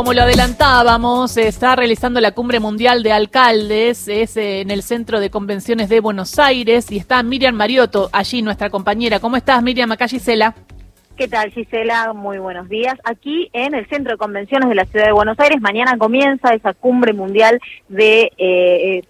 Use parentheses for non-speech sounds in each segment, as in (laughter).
Como lo adelantábamos, está realizando la cumbre mundial de alcaldes, es eh, en el Centro de Convenciones de Buenos Aires y está Miriam Mariotto allí, nuestra compañera. ¿Cómo estás, Miriam? Acá Gisela. ¿Qué tal, Gisela? Muy buenos días. Aquí en el Centro de Convenciones de la Ciudad de Buenos Aires, mañana comienza esa cumbre mundial de eh,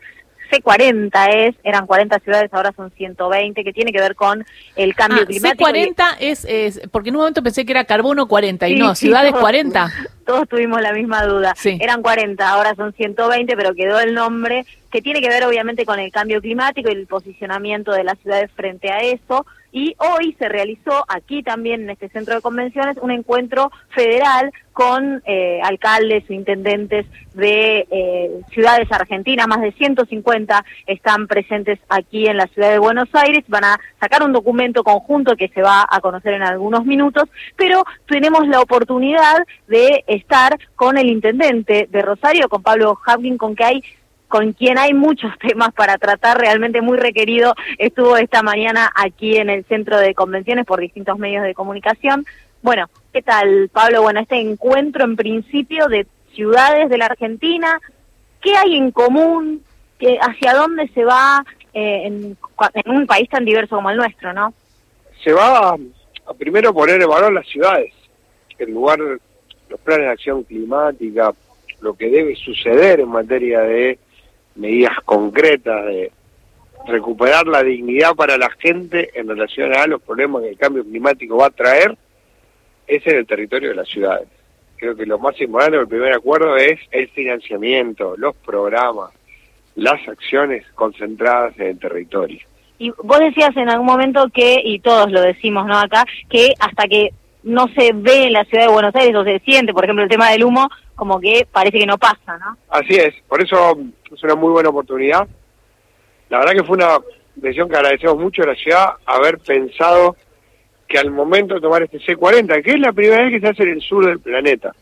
C40 es, eran 40 ciudades, ahora son 120, que tiene que ver con el cambio Ah, climático. C40 es, es, porque en un momento pensé que era carbono 40 y Sí, no, sí, ciudades todos- 40. (laughs) Todos tuvimos la misma duda. Sí. Eran 40, ahora son 120, pero quedó el nombre que tiene que ver obviamente con el cambio climático y el posicionamiento de las ciudades frente a eso. Y hoy se realizó aquí también en este centro de convenciones un encuentro federal con eh, alcaldes o intendentes de eh, ciudades argentinas, más de 150 están presentes aquí en la ciudad de Buenos Aires, van a sacar un documento conjunto que se va a conocer en algunos minutos, pero tenemos la oportunidad de estar con el intendente de Rosario, con Pablo Havlin, con que hay con quien hay muchos (laughs) temas para tratar, realmente muy requerido, estuvo esta mañana aquí en el centro de convenciones por distintos medios de comunicación. Bueno, ¿qué tal, Pablo? Bueno, este encuentro en principio de ciudades de la Argentina, ¿qué hay en común? ¿Qué- ¿Hacia dónde se va eh, en, en un país tan diverso como el nuestro, no? se va a, a primero poner en valor las ciudades, en lugar los planes de acción climática, lo que debe suceder en materia de medidas concretas, de recuperar la dignidad para la gente en relación a los problemas que el cambio climático va a traer, es en el territorio de las ciudades. Creo que lo más importante del primer acuerdo es el financiamiento, los programas, las acciones concentradas en el territorio. Y vos decías en algún momento que, y todos lo decimos ¿no? acá, que hasta que no se ve en la ciudad de Buenos Aires o se siente, por ejemplo, el tema del humo, como que parece que no pasa, ¿no? Así es, por eso es una muy buena oportunidad. La verdad que fue una decisión que agradecemos mucho a la ciudad haber pensado que al momento de tomar este C40, que es la primera vez que se hace en el sur del planeta,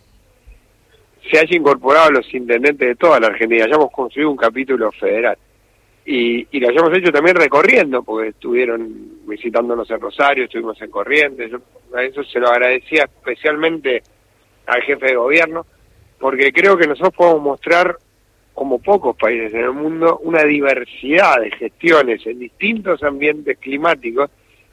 se haya incorporado a los intendentes de toda la Argentina, hayamos construido un capítulo federal. Y, y lo hayamos hecho también recorriendo, porque estuvieron visitándonos en Rosario, estuvimos en Corrientes, yo a eso se lo agradecía especialmente al jefe de gobierno, porque creo que nosotros podemos mostrar, como pocos países en el mundo, una diversidad de gestiones en distintos ambientes climáticos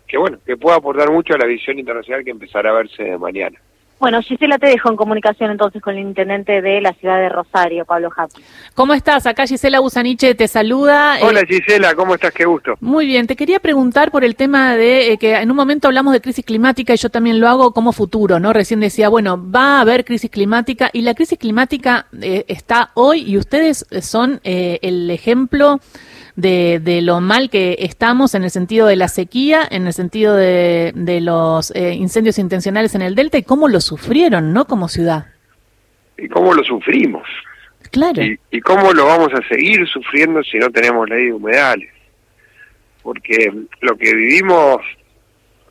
que, bueno, que puede aportar mucho a la visión internacional que empezará a verse de mañana. Bueno, Gisela te dejo en comunicación entonces con el intendente de la ciudad de Rosario, Pablo Happy. ¿Cómo estás? Acá Gisela Busaniche te saluda. Eh, Hola Gisela, ¿cómo estás? Qué gusto. Muy bien, te quería preguntar por el tema de eh, que en un momento hablamos de crisis climática y yo también lo hago como futuro, ¿no? Recién decía, bueno, va a haber crisis climática y la crisis climática eh, está hoy y ustedes son eh, el ejemplo de, de lo mal que estamos en el sentido de la sequía, en el sentido de, de los eh, incendios intencionales en el delta y cómo lo sufrieron, ¿no? Como ciudad. ¿Y cómo lo sufrimos? Claro. ¿Y, y cómo lo vamos a seguir sufriendo si no tenemos ley de humedales? Porque lo que vivimos,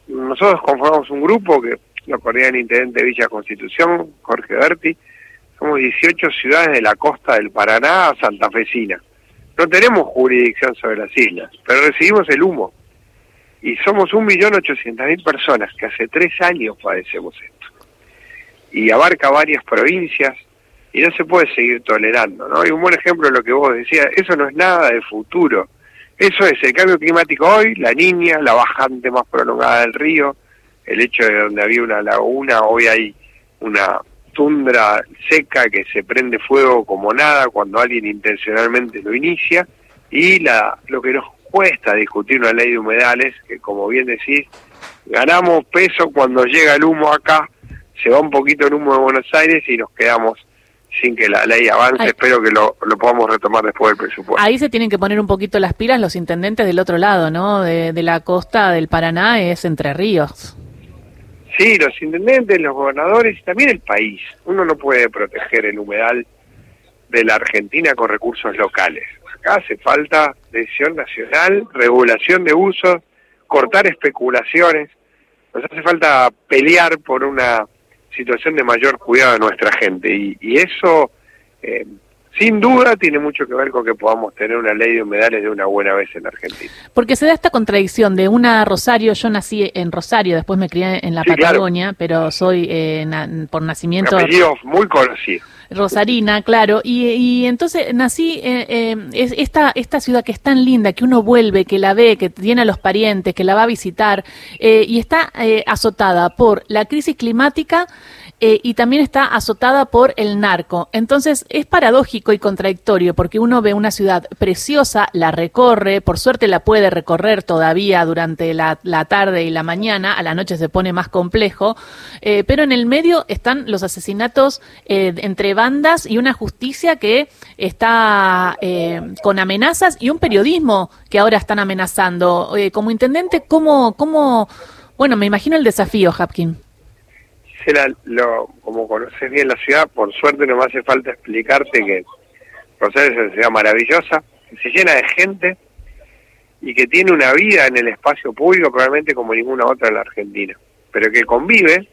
nosotros conformamos un grupo que lo coordina el intendente de Villa Constitución, Jorge Berti, somos 18 ciudades de la costa del Paraná a santafesina. No tenemos jurisdicción sobre las islas, pero recibimos el humo. Y somos 1.800.000 personas que hace tres años padecemos esto. Y abarca varias provincias, y no se puede seguir tolerando, ¿no? Y un buen ejemplo de lo que vos decías, eso no es nada de futuro. Eso es el cambio climático hoy, la niña, la bajante más prolongada del río, el hecho de donde había una laguna, hoy hay una tundra seca que se prende fuego como nada cuando alguien intencionalmente lo inicia, y la, lo que nos cuesta discutir una ley de humedales, que como bien decís, ganamos peso cuando llega el humo acá, se va un poquito el humo de Buenos Aires y nos quedamos sin que la ley avance. Espero que lo, lo podamos retomar después del presupuesto. Ahí se tienen que poner un poquito las pilas los intendentes del otro lado, ¿no? De, de la costa del Paraná es Entre Ríos. Sí, los intendentes, los gobernadores y también el país. Uno no puede proteger el humedal de la Argentina con recursos locales. Acá hace falta decisión nacional, regulación de usos, cortar especulaciones. Nos hace falta pelear por una situación de mayor cuidado de nuestra gente y, y eso eh, sin duda tiene mucho que ver con que podamos tener una ley de humedales de una buena vez en Argentina. Porque se da esta contradicción de una Rosario, yo nací en Rosario, después me crié en la Patagonia, pero soy eh, por nacimiento... muy conocido. Rosarina, claro, y, entonces nací, eh, eh, esta, esta ciudad que es tan linda, que uno vuelve, que la ve, que tiene a los parientes, que la va a visitar, y está azotada por la crisis climática, eh, y también está azotada por el narco. Entonces es paradójico y contradictorio porque uno ve una ciudad preciosa, la recorre, por suerte la puede recorrer todavía durante la, tarde y la mañana, a la noche se pone más complejo, eh, pero en el medio están los asesinatos eh, entre bandas y una justicia que está con amenazas y un periodismo que ahora están amenazando. como intendente, ¿cómo, ¿cómo, bueno, me imagino el desafío, Hapkin lo, como conoces bien la ciudad, por suerte no me hace falta explicarte que Rosario es una ciudad maravillosa, que se llena de gente y que tiene una vida en el espacio público probablemente como ninguna otra en la Argentina, pero que convive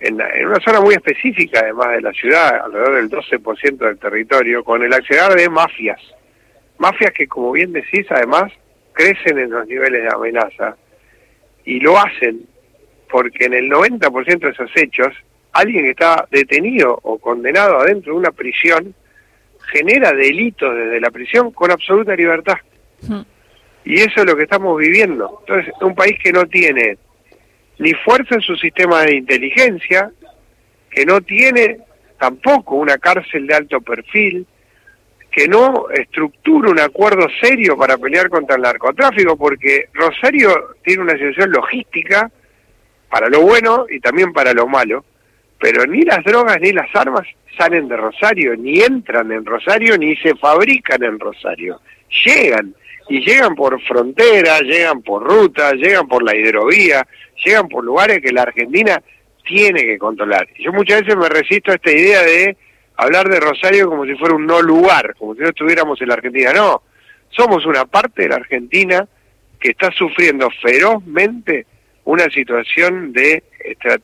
en, una zona muy específica además de la ciudad, alrededor del 12% del territorio, con el accionar de mafias. Mafias que, como bien decís, además crecen en los niveles de amenaza y lo hacen porque en el 90% de esos hechos, alguien que está detenido o condenado adentro de una prisión genera delitos desde la prisión con absoluta libertad. Hmm. Y eso es lo que estamos viviendo. Entonces, un país que no tiene ni fuerza en su sistema de inteligencia, que no tiene tampoco una cárcel de alto perfil, que no estructura un acuerdo serio para pelear contra el narcotráfico, porque Rosario tiene una situación logística para lo bueno y también para lo malo, pero ni las drogas ni las armas salen de Rosario, ni entran en Rosario, ni se fabrican en Rosario. Llegan, y llegan por frontera, llegan por ruta, llegan por la hidrovía, llegan por lugares que la Argentina tiene que controlar. Yo muchas veces me resisto a esta idea de hablar de Rosario como si fuera un no lugar, como si no estuviéramos en la Argentina. No, somos una parte de la Argentina que está sufriendo ferozmente una situación de,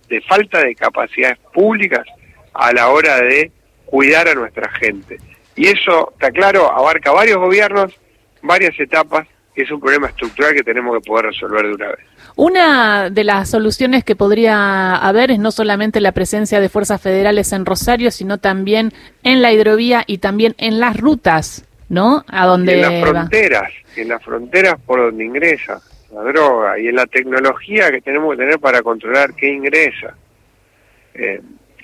de falta de capacidades públicas a la hora de cuidar a nuestra gente. Y eso, está claro, abarca varios gobiernos, varias etapas, y es un problema estructural que tenemos que poder resolver de una vez. Una de las soluciones que podría haber es no solamente la presencia de fuerzas federales en Rosario, sino también en la hidrovía y también en las rutas, ¿no? A donde en las fronteras, en las fronteras por donde ingresa la droga y en la tecnología que tenemos que tener para controlar qué ingresa. Eh,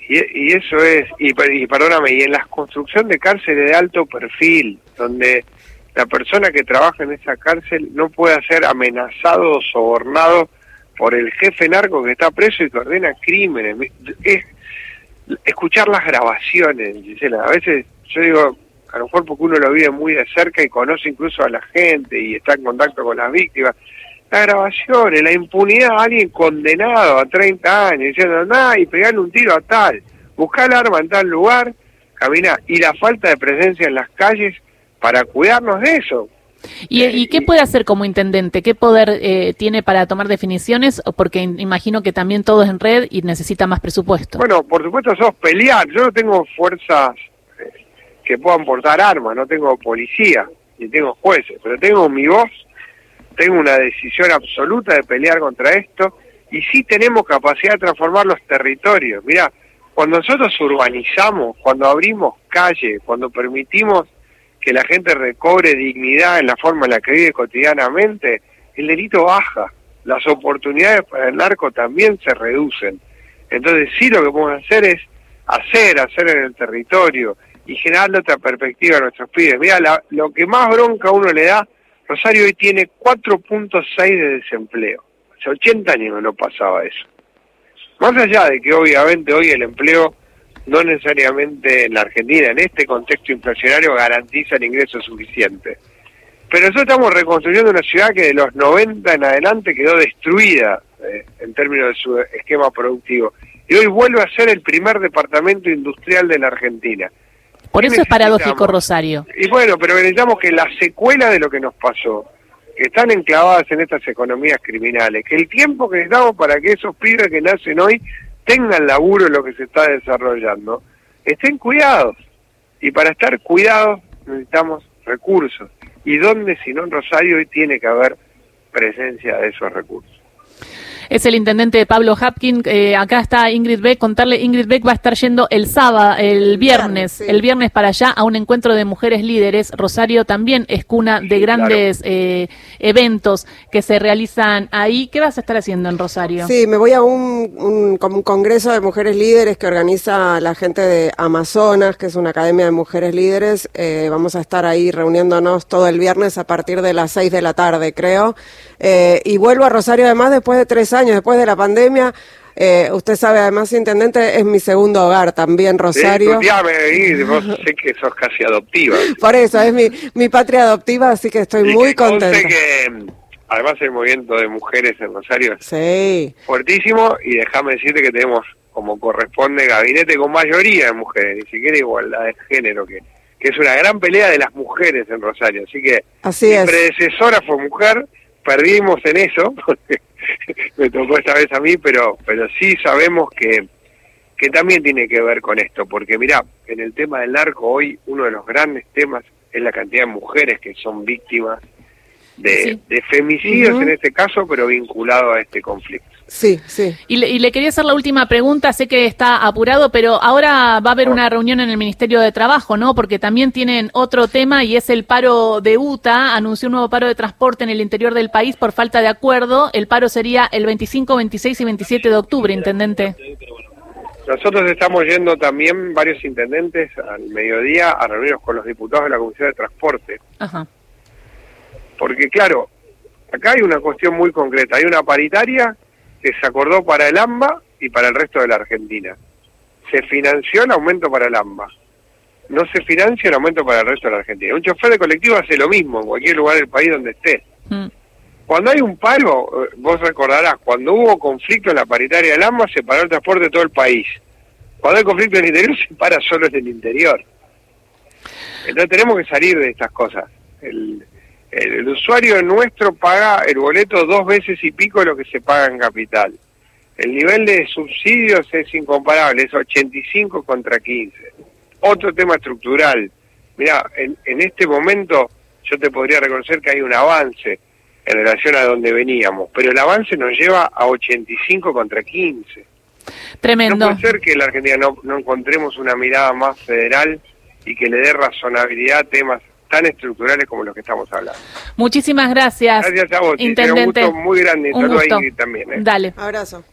y, eso es, y, y perdóname, y en la construcción de cárceles de alto perfil, donde la persona que trabaja en esa cárcel no pueda ser amenazado o sobornado por el jefe narco que está preso y que ordena crímenes. Es, escuchar las grabaciones, Gisela, a veces yo digo, a lo mejor porque uno lo vive muy de cerca y conoce incluso a la gente y está en contacto con las víctimas, las grabaciones, la impunidad de alguien condenado a 30 años, diciendo, nada, y pegarle un tiro a tal, buscar el arma en tal lugar, caminar, y la falta de presencia en las calles para cuidarnos de eso. ¿Y, qué puede hacer como intendente? ¿Qué poder eh, tiene para tomar definiciones? Porque imagino que también todo es en red y necesita más presupuesto. Bueno, por supuesto, sos pelear. Yo no tengo fuerzas eh, que puedan portar armas, no tengo policía, ni tengo jueces, pero tengo mi voz tengo una decisión absoluta de pelear contra esto y sí tenemos capacidad de transformar los territorios. Mira, cuando nosotros urbanizamos, cuando abrimos calles, cuando permitimos que la gente recobre dignidad en la forma en la que vive cotidianamente, el delito baja, las oportunidades para el narco también se reducen. Entonces sí lo que podemos hacer es hacer, hacer en el territorio y generar otra perspectiva a nuestros pibes. Mira, lo que más bronca uno le da Rosario hoy tiene 4.6 de desempleo. Hace 80 años no pasaba eso. Más allá de que obviamente hoy el empleo no necesariamente en la Argentina, en este contexto inflacionario, garantiza el ingreso suficiente. Pero nosotros estamos reconstruyendo una ciudad que de los 90 en adelante quedó destruida eh, en términos de su esquema productivo. Y hoy vuelve a ser el primer departamento industrial de la Argentina. Por eso es paradójico, Rosario. Y bueno, pero necesitamos que la secuela de lo que nos pasó, que están enclavadas en estas economías criminales, que el tiempo que necesitamos para que esos pibes que nacen hoy tengan laburo en lo que se está desarrollando, estén cuidados. Y para estar cuidados necesitamos recursos. ¿Y dónde, si no en Rosario, hoy tiene que haber presencia de esos recursos? Es el intendente Pablo Hapkin. Eh, acá está Ingrid Beck. Contarle, Ingrid Beck va a estar yendo el sábado, el viernes, el viernes para allá a un encuentro de mujeres líderes. Rosario también es cuna de grandes eh, eventos que se realizan ahí. ¿Qué vas a estar haciendo en Rosario? Sí, me voy a un, un, congreso de mujeres líderes que organiza la gente de Amazonas, que es una academia de mujeres líderes. Eh, vamos a estar ahí reuniéndonos todo el viernes a partir de las seis de la tarde, creo. y vuelvo a Rosario además después de tres años después de la pandemia. Eh, usted sabe, además, intendente, es mi segundo hogar también, Rosario. Sí, vos sé que sos casi adoptiva. (laughs) Por eso, es mi, mi patria adoptiva, así que estoy muy contenta. que además el movimiento de mujeres en Rosario es sí. fuertísimo y déjame decirte que tenemos, como corresponde, gabinete con mayoría de mujeres, ni siquiera igualdad de género, que, que es una gran pelea de las mujeres en Rosario. Así que así mi predecesora fue mujer, perdimos en eso, (laughs) porque (laughs) me tocó esta vez a mí, pero, pero sí sabemos que, que también tiene que ver con esto, porque mira, en el tema del narco hoy uno de los grandes temas es la cantidad de mujeres que son víctimas de, de femicidios en este caso, pero vinculado a este conflicto. Sí, sí. Y le, quería hacer la última pregunta, sé que está apurado, pero ahora va a haber una reunión en el Ministerio de Trabajo, ¿no? Porque también tienen otro tema y es el paro de UTA, anunció un nuevo paro de transporte en el interior del país por falta de acuerdo. El paro sería el 25, 26 y 27 de octubre, intendente. Nosotros estamos yendo también varios intendentes al mediodía a reunirnos con los diputados de la Comisión de Transporte. Ajá. Porque claro, acá hay una cuestión muy concreta, hay una paritaria que se acordó para el AMBA y para el resto de la Argentina. Se financió el aumento para el AMBA. No se financia el aumento para el resto de la Argentina. Un chofer de colectivo hace lo mismo en cualquier lugar del país donde esté. Mm. Cuando hay un paro, eh, vos recordarás, cuando hubo conflicto en la paritaria del AMBA, se paró el transporte de todo el país. Cuando hay conflicto en el interior, (laughs) se para solo en el interior. Entonces tenemos que salir de estas cosas. El, el, usuario nuestro paga el boleto dos veces y pico lo que se paga en capital. El nivel de subsidios es incomparable, es 85 contra 15. Otro tema estructural. Mira, en, en este momento yo te podría reconocer que hay un avance en relación a donde veníamos, pero el avance nos lleva a 85 contra 15. Tremendo. No puede ser que en la Argentina no, no encontremos una mirada más federal y que le dé razonabilidad a temas tan estructurales como los que estamos hablando. Muchísimas gracias. Gracias a vos, Intendente. Un gusto muy grande. Un gusto. también. ¿eh? Dale. Abrazo.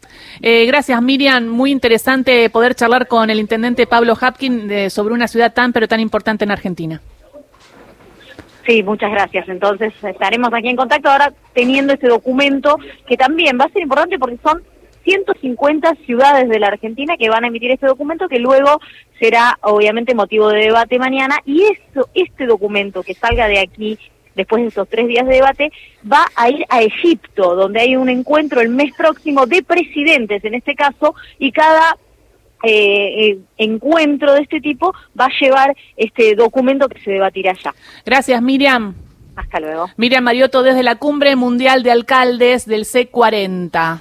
Eh, gracias, Miriam. Muy interesante poder charlar con el intendente Pablo Hapkin sobre una ciudad tan, pero tan importante en Argentina. Sí, muchas gracias. Entonces estaremos aquí en contacto ahora teniendo este documento que también va a ser importante porque son 150 ciudades de la Argentina que van a emitir este documento que luego será obviamente motivo de debate mañana y eso, este documento que salga de aquí después de esos tres días de debate, va a ir a Egipto, donde hay un encuentro el mes próximo de presidentes en este caso, y cada eh, eh, encuentro de este tipo va a llevar este documento que se debatirá allá. Gracias, Miriam. Hasta luego. Miriam Mariotto desde la Cumbre Mundial de Alcaldes del C40.